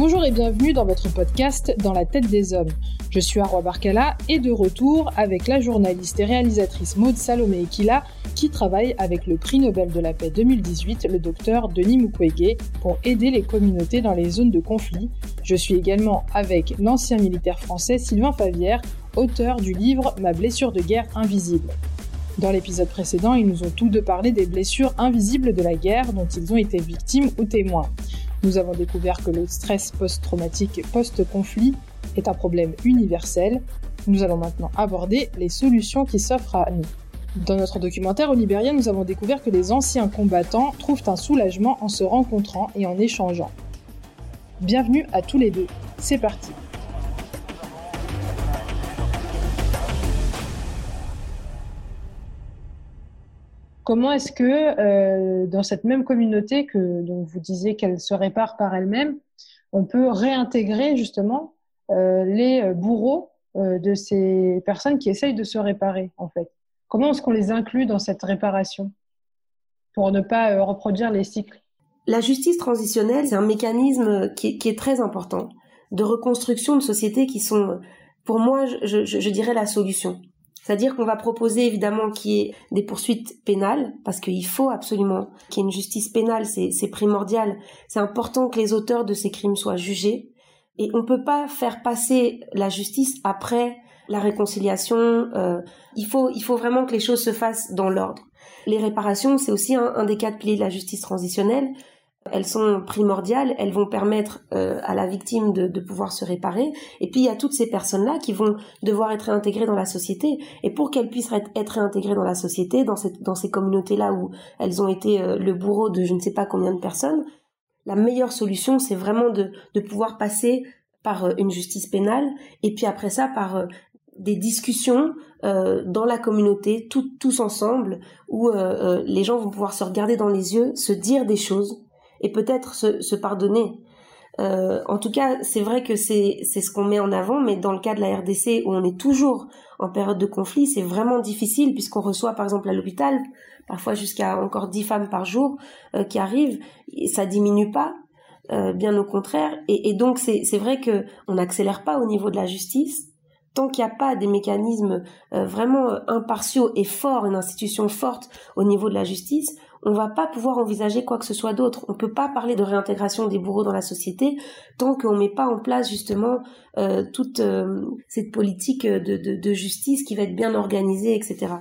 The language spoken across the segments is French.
Bonjour et bienvenue dans votre podcast Dans la tête des hommes. Je suis Arwa Barkala et de retour avec la journaliste et réalisatrice Maud Salomé Ekila qui travaille avec le prix Nobel de la paix 2018, le docteur Denis Mukwege, pour aider les communautés dans les zones de conflit. Je suis également avec l'ancien militaire français Sylvain Favière, auteur du livre Ma blessure de guerre invisible. Dans l'épisode précédent, ils nous ont tous deux parlé des blessures invisibles de la guerre dont ils ont été victimes ou témoins. Nous avons découvert que le stress post-traumatique post-conflit est un problème universel. Nous allons maintenant aborder les solutions qui s'offrent à nous. Dans notre documentaire au Libéria, nous avons découvert que les anciens combattants trouvent un soulagement en se rencontrant et en échangeant. Bienvenue à tous les deux. C'est parti. Comment est-ce que euh, dans cette même communauté que dont vous disiez qu'elle se répare par elle-même, on peut réintégrer justement euh, les bourreaux euh, de ces personnes qui essayent de se réparer en fait? Comment est-ce qu'on les inclut dans cette réparation? Pour ne pas reproduire les cycles. La justice transitionnelle, c'est un mécanisme qui est, très important de reconstruction de sociétés qui sont, pour moi, je dirais la solution. C'est-à-dire qu'on va proposer évidemment qu'il y ait des poursuites pénales, parce qu'il faut absolument qu'il y ait une justice pénale, c'est primordial. C'est important que les auteurs de ces crimes soient jugés. Et on ne peut pas faire passer la justice après la réconciliation. Euh, il, faut, il faut vraiment que les choses se fassent dans l'ordre. Les réparations, c'est aussi un, un des quatre piliers de la justice transitionnelle. Elles sont primordiales, elles vont permettre euh, à la victime de, pouvoir se réparer. Et puis il y a toutes ces personnes-là qui vont devoir être réintégrées dans la société. Et pour qu'elles puissent être, réintégrées dans la société, dans, dans ces communautés-là où elles ont été euh, le bourreau de je ne sais pas combien de personnes, la meilleure solution, c'est vraiment de, pouvoir passer par euh, une justice pénale et puis après ça par des discussions dans la communauté, tous ensemble, où les gens vont pouvoir se regarder dans les yeux, se dire des choses, et peut-être se, pardonner. Euh, en tout cas, c'est vrai que c'est ce qu'on met en avant, mais dans le cas de la RDC où on est toujours en période de conflit, c'est vraiment difficile puisqu'on reçoit par exemple à l'hôpital parfois jusqu'à encore dix femmes par jour euh, qui arrivent, et ça diminue pas, euh, bien au contraire. Et, et donc c'est vrai que on n'accélère pas au niveau de la justice tant qu'il n'y a pas des mécanismes vraiment impartiaux et forts, une institution forte au niveau de la justice, on va pas pouvoir envisager quoi que ce soit d'autre. On peut pas parler de réintégration des bourreaux dans la société tant qu'on met pas en place justement euh, toute euh, cette politique de, justice qui va être bien organisée, etc.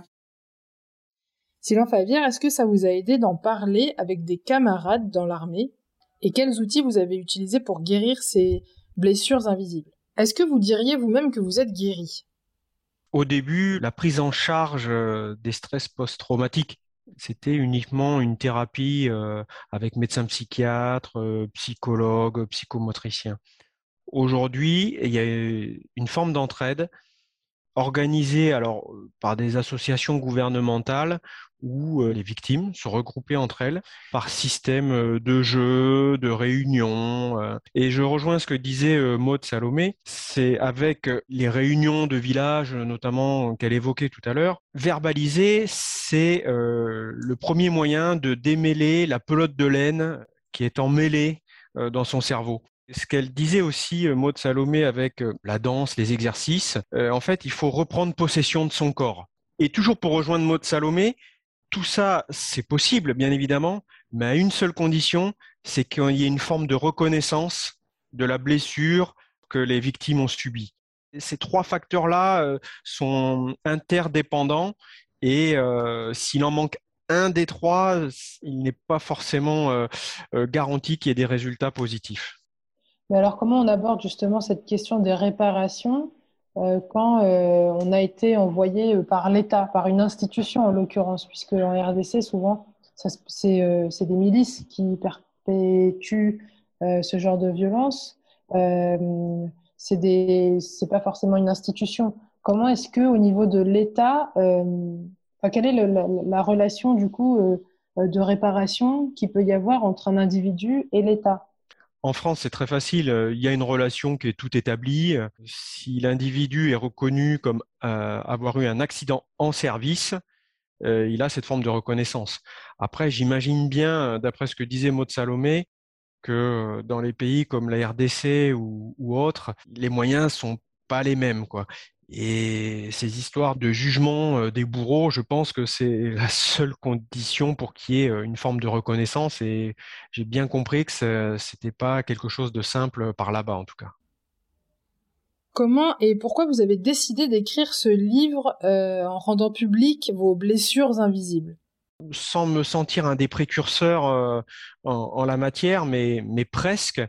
Sylvain Favière, est-ce que ça vous a aidé d'en parler avec des camarades dans l'armée? Et quels outils vous avez utilisés pour guérir ces blessures invisibles? Est-ce que vous diriez vous-même que vous êtes guéri? Au début, la prise en charge euh, des stress post-traumatiques c'était uniquement une thérapie euh, avec médecin psychiatre, euh, psychologue, psychomotricien. Aujourd'hui, il y a une forme d'entraide organisée alors par des associations gouvernementales où euh, les victimes se regroupaient entre elles par système euh, de jeux, de réunions. Euh. Et je rejoins ce que disait Maud Salomé, c'est avec les réunions de village, notamment qu'elle évoquait tout à l'heure, verbaliser, c'est le premier moyen de démêler la pelote de laine qui est emmêlée dans son cerveau. Ce qu'elle disait aussi, Maud Salomé, avec la danse, les exercices, en fait, il faut reprendre possession de son corps. Et toujours pour rejoindre Maud Salomé, tout ça, c'est possible, bien évidemment, mais à une seule condition, c'est qu'il y ait une forme de reconnaissance de la blessure que les victimes ont subie. Ces trois facteurs-là euh, sont interdépendants et euh, s'il en manque un des trois, il n'est pas forcément euh, garanti qu'il y ait des résultats positifs. Mais alors, comment on aborde justement cette question des réparations euh, quand euh, on a été envoyé euh, par l'État, par une institution en l'occurrence, puisque en RDC, souvent, c'est des milices qui perpétuent ce genre de violence. c'est pas forcément une institution. Comment est-ce que, au niveau de l'État, quelle est la, relation du coup de réparation qu'il peut y avoir entre un individu et l'État? En France, c'est très facile. Euh, il y a une relation qui est tout établie. Si l'individu est reconnu comme euh, avoir eu un accident en service, euh, il a cette forme de reconnaissance. Après, j'imagine bien, d'après ce que disait Maud Salomé, que dans les pays comme la RDC ou, ou autres, les moyens sont pas les mêmes, quoi. Et ces histoires de jugement des bourreaux, je pense que c'est la seule condition pour qu'il y ait une forme de reconnaissance. Et j'ai bien compris que ce n'était pas quelque chose de simple par là-bas, en tout cas. Comment et pourquoi vous avez décidé d'écrire ce livre euh, en rendant public vos blessures invisibles? Sans me sentir un des précurseurs en, en, la matière, mais, mais presque,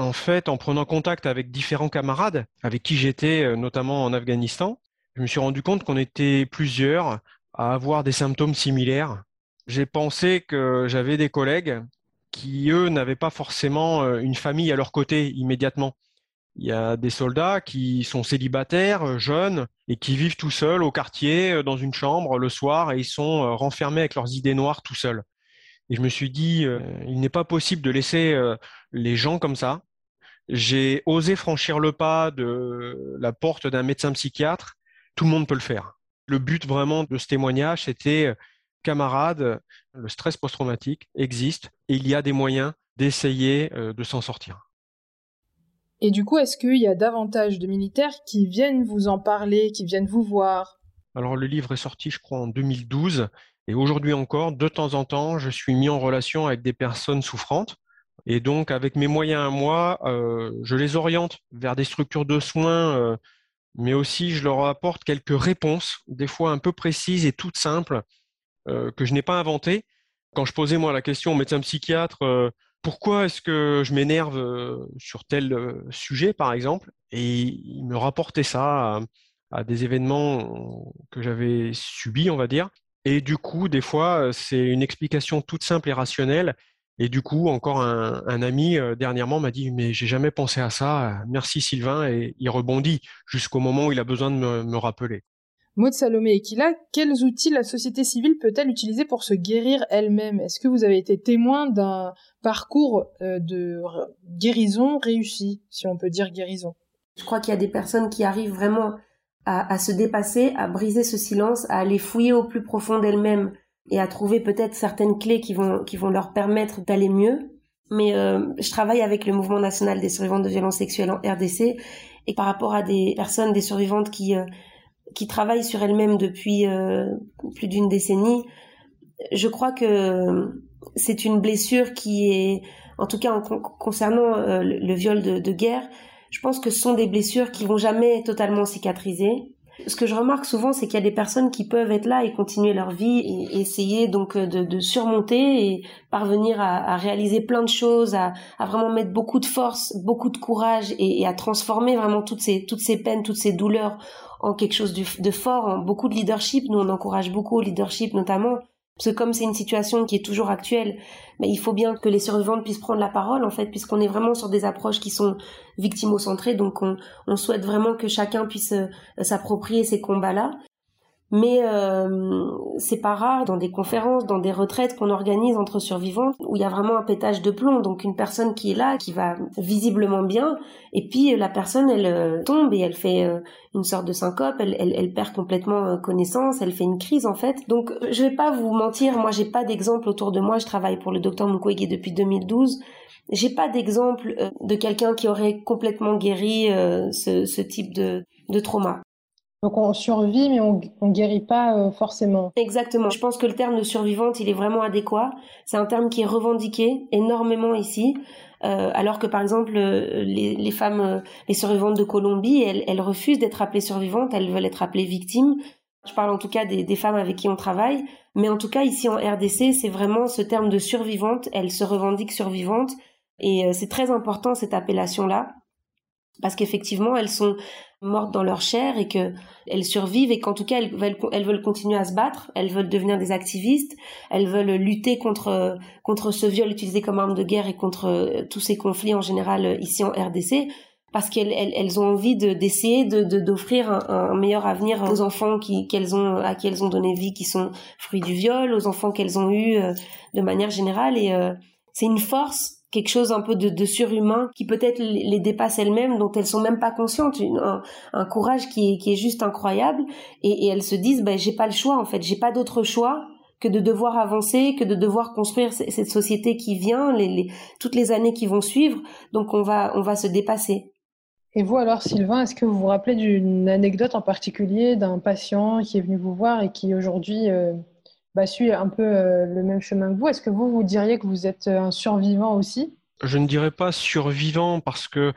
en fait, en prenant contact avec différents camarades avec qui j'étais, euh, notamment en Afghanistan, je me suis rendu compte qu'on était plusieurs à avoir des symptômes similaires. J'ai pensé que j'avais des collègues qui, eux, n'avaient pas forcément euh, une famille à leur côté immédiatement. Il y a des soldats qui sont célibataires, euh, jeunes, et qui vivent tout seuls au quartier, dans une chambre, le soir, et ils sont renfermés avec leurs idées noires tout seuls. Et je me suis dit, il n'est pas possible de laisser les gens comme ça, j'ai osé franchir le pas de la porte d'un médecin psychiatre. Tout le monde peut le faire. Le but vraiment de ce témoignage, c'était euh, camarades, le stress post-traumatique existe et il y a des moyens d'essayer euh, de s'en sortir. Et du coup, est-ce qu'il y a davantage de militaires qui viennent vous en parler, qui viennent vous voir? Alors le livre est sorti, je crois, en 2012. Et aujourd'hui encore, de temps en temps, je suis mis en relation avec des personnes souffrantes et donc, avec mes moyens à moi, euh, je les oriente vers des structures de soins, euh, mais aussi je leur apporte quelques réponses, des fois un peu précises et toutes simples, euh, que je n'ai pas inventées. Quand je posais moi la question au médecin psychiatre, pourquoi est-ce que je m'énerve sur tel sujet, par exemple, et il me rapportait ça à, à des événements que j'avais subis, on va dire. Et du coup, des fois, c'est une explication toute simple et rationnelle et du coup, encore un, ami euh, dernièrement m'a dit mais j'ai jamais pensé à ça. Merci Sylvain et il rebondit jusqu'au moment où il a besoin de me, rappeler. Maud Salomé Equila, quels outils la société civile peut-elle utiliser pour se guérir elle-même? Est-ce que vous avez été témoin d'un parcours euh, de guérison réussi, si on peut dire guérison? Je crois qu'il y a des personnes qui arrivent vraiment à, à se dépasser, à briser ce silence, à aller fouiller au plus profond d'elles-mêmes et à trouver peut-être certaines clés qui vont qui vont leur permettre d'aller mieux. Mais euh, je travaille avec le mouvement national des survivantes de violences sexuelles en RDC et par rapport à des personnes, des survivantes qui euh, qui travaillent sur elles-mêmes depuis euh, plus d'une décennie, je crois que c'est une blessure qui est, en tout cas en concernant le, viol de, de guerre, je pense que ce sont des blessures qui vont jamais totalement cicatriser ce que je remarque souvent, c'est qu'il y a des personnes qui peuvent être là et continuer leur vie et essayer donc euh, de, surmonter et parvenir à, réaliser plein de choses, à, vraiment mettre beaucoup de force, beaucoup de courage et, à transformer vraiment toutes ces toutes ces peines, toutes ces douleurs en quelque chose de, fort, en beaucoup de leadership. Nous, on encourage beaucoup au leadership notamment parce que comme c'est une situation qui est toujours actuelle, mais il faut bien que les survivantes puissent prendre la parole, en fait, puisqu'on est vraiment sur des approches qui sont victimo-centrées. Donc, on, on souhaite vraiment que chacun puisse euh, s'approprier ces combats-là mais euh, c'est pas rare dans des conférences, dans des retraites qu'on organise entre survivants où il y a vraiment un pétage de plomb. Donc une personne qui est là, qui va visiblement bien, et puis la personne elle euh, tombe et elle fait euh, une sorte de syncope, elle, elle, elle perd complètement euh, connaissance, elle fait une crise en fait. Donc je vais pas vous mentir, moi j'ai pas d'exemple autour de moi. Je travaille pour le docteur Mukwege depuis 2012. J'ai pas d'exemple de quelqu'un qui aurait complètement guéri ce, ce type de, de trauma. Donc on survit, mais on, on guérit pas euh, forcément. Exactement. Je pense que le terme de survivante, il est vraiment adéquat. C'est un terme qui est revendiqué énormément ici. Euh, alors que par exemple les, les, femmes, euh, les survivantes de Colombie, elles, elles refusent d'être appelées survivantes, elles veulent être appelées victimes. Je parle en tout cas des, des, femmes avec qui on travaille, mais en tout cas ici en RDC, c'est vraiment ce terme de survivante. Elles se revendiquent survivantes et euh, c'est très important cette appellation-là parce qu'effectivement elles sont mortes dans leur chair et que elles survivent et qu'en tout cas elles veulent, elles continuer à se battre, elles veulent devenir des activistes, elles veulent lutter contre contre ce viol utilisé comme arme de guerre et contre euh, tous ces conflits en général euh, ici en RDC parce qu'elles elles, ont envie de d'essayer de d'offrir un, meilleur avenir aux enfants qui qu'elles ont à qui elles ont donné vie qui sont fruits du viol, aux enfants qu'elles ont eu euh, de manière générale. Et c'est une force quelque chose un peu de, de surhumain qui peut-être les dépasse elles-mêmes, dont elles sont même pas conscientes, un, courage qui est, qui est juste incroyable, et, elles se disent, ben j'ai pas le choix en fait, j'ai pas d'autre choix que de devoir avancer, que de devoir construire cette société qui vient, les, toutes les années qui vont suivre. Donc on va, on va se dépasser. Et vous alors, Sylvain, est-ce que vous vous rappelez d'une anecdote en particulier d'un patient qui est venu vous voir et qui aujourd'hui euh, bah, suit un peu euh, le même chemin que vous. Est-ce que vous, vous diriez que vous êtes un survivant aussi? Je ne dirais pas survivant parce que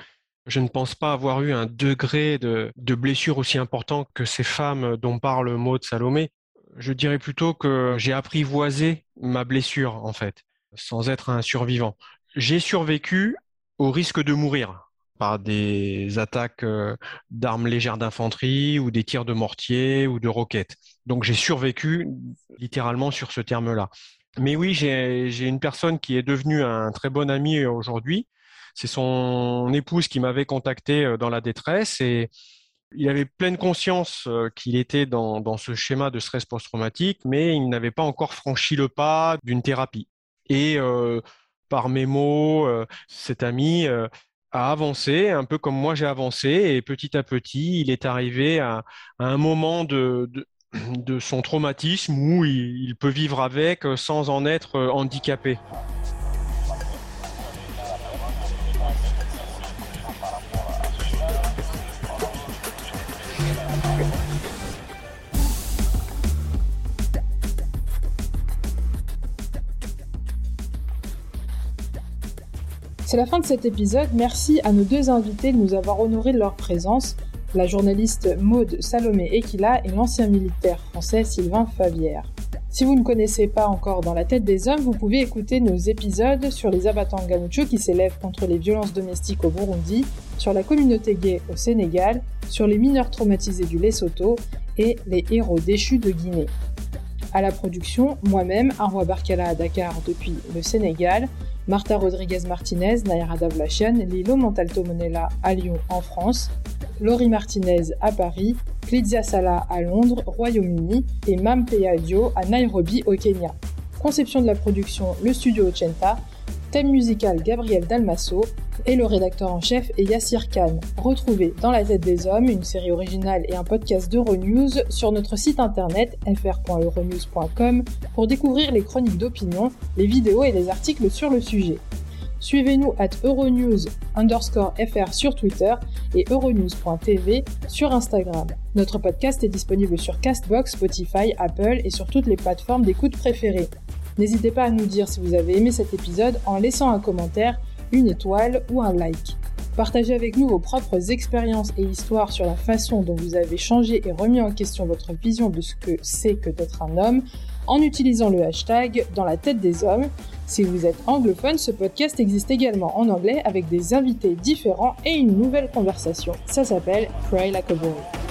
je ne pense pas avoir eu un degré de, de blessure aussi important que ces femmes dont parle Maud Salomé. Je dirais plutôt que j'ai apprivoisé ma blessure, en fait, sans être un survivant. J'ai survécu au risque de mourir par des attaques euh, d'armes légères d'infanterie ou des tirs de mortier ou de roquettes. Donc j'ai survécu littéralement sur ce terme-là. Mais oui, j'ai une personne qui est devenue un très bon ami aujourd'hui. C'est son épouse qui m'avait contacté euh, dans la détresse et il avait pleine conscience euh, qu'il était dans, ce schéma de stress post-traumatique, mais il n'avait pas encore franchi le pas d'une thérapie. Et euh, par mes mots, euh, cet ami a avancé, un peu comme moi j'ai avancé, et petit à petit, il est arrivé à, un moment de, son traumatisme où il peut vivre avec sans en être handicapé. C'est la fin de cet épisode. Merci à nos deux invités de nous avoir honorés de leur présence, la journaliste Maude Salomé Equila et l'ancien militaire français Sylvain Favière. Si vous ne connaissez pas encore Dans la tête des hommes, vous pouvez écouter nos épisodes sur les abattants Gamucho qui s'élèvent contre les violences domestiques au Burundi, sur la communauté gay au Sénégal, sur les mineurs traumatisés du Lesotho et les héros déchus de Guinée. À la production, moi-même, Arwa Barkala à Dakar depuis le Sénégal, Marta Rodriguez Martinez, Naira Davlachian, Lilo Montalto Monella à Lyon en France, Laurie Martinez à Paris, Clizia Salah à Londres, Royaume-Uni et Mam Dio à Nairobi au Kenya. Conception de la production, le studio Ochenta, thème musical Gabriel Dalmasso et le rédacteur en chef est Yassir Khan. Retrouvez Dans la tête des hommes, une série originale et un podcast d'Euronews sur notre site internet fr.euronews.com pour découvrir les chroniques d'opinion, les vidéos et les articles sur le sujet. Suivez-nous at Euronews underscore FR sur Twitter et Euronews.tv sur Instagram. Notre podcast est disponible sur Castbox, Spotify, Apple et sur toutes les plateformes d'écoute préférées. N'hésitez pas à nous dire si vous avez aimé cet épisode en laissant un commentaire, une étoile ou un like. Partagez avec nous vos propres expériences et histoires sur la façon dont vous avez changé et remis en question votre vision de ce que c'est que d'être un homme en utilisant le hashtag dans la tête des hommes. Si vous êtes anglophone, ce podcast existe également en anglais avec des invités différents et une nouvelle conversation. Ça s'appelle Pray Like a Boy.